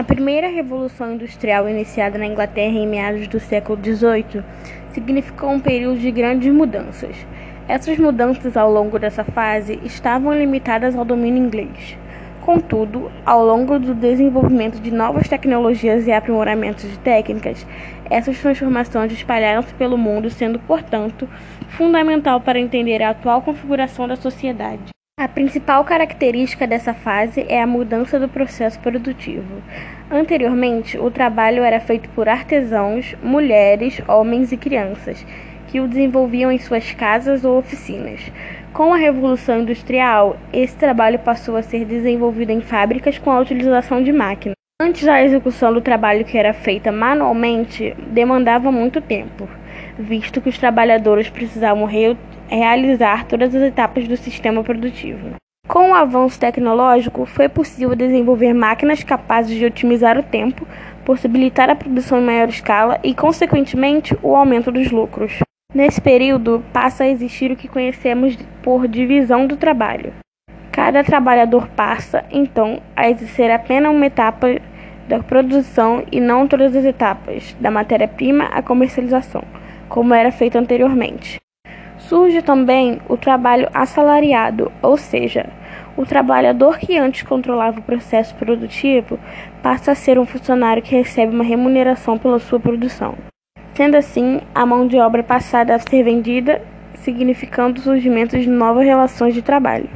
A primeira revolução industrial, iniciada na Inglaterra em meados do século XVIII, significou um período de grandes mudanças. Essas mudanças ao longo dessa fase estavam limitadas ao domínio inglês. Contudo, ao longo do desenvolvimento de novas tecnologias e aprimoramentos de técnicas, essas transformações espalharam-se pelo mundo, sendo, portanto, fundamental para entender a atual configuração da sociedade. A principal característica dessa fase é a mudança do processo produtivo. Anteriormente, o trabalho era feito por artesãos, mulheres, homens e crianças, que o desenvolviam em suas casas ou oficinas. Com a Revolução Industrial, esse trabalho passou a ser desenvolvido em fábricas com a utilização de máquinas. Antes, a execução do trabalho que era feita manualmente demandava muito tempo, visto que os trabalhadores precisavam realizar todas as etapas do sistema produtivo. Com o avanço tecnológico, foi possível desenvolver máquinas capazes de otimizar o tempo, possibilitar a produção em maior escala e, consequentemente, o aumento dos lucros. Nesse período, passa a existir o que conhecemos por divisão do trabalho. Cada trabalhador passa, então, a exercer apenas uma etapa da produção e não todas as etapas, da matéria-prima à comercialização, como era feito anteriormente. Surge também o trabalho assalariado, ou seja, o trabalhador que antes controlava o processo produtivo passa a ser um funcionário que recebe uma remuneração pela sua produção. Sendo assim, a mão de obra passada a ser vendida, significando o surgimento de novas relações de trabalho.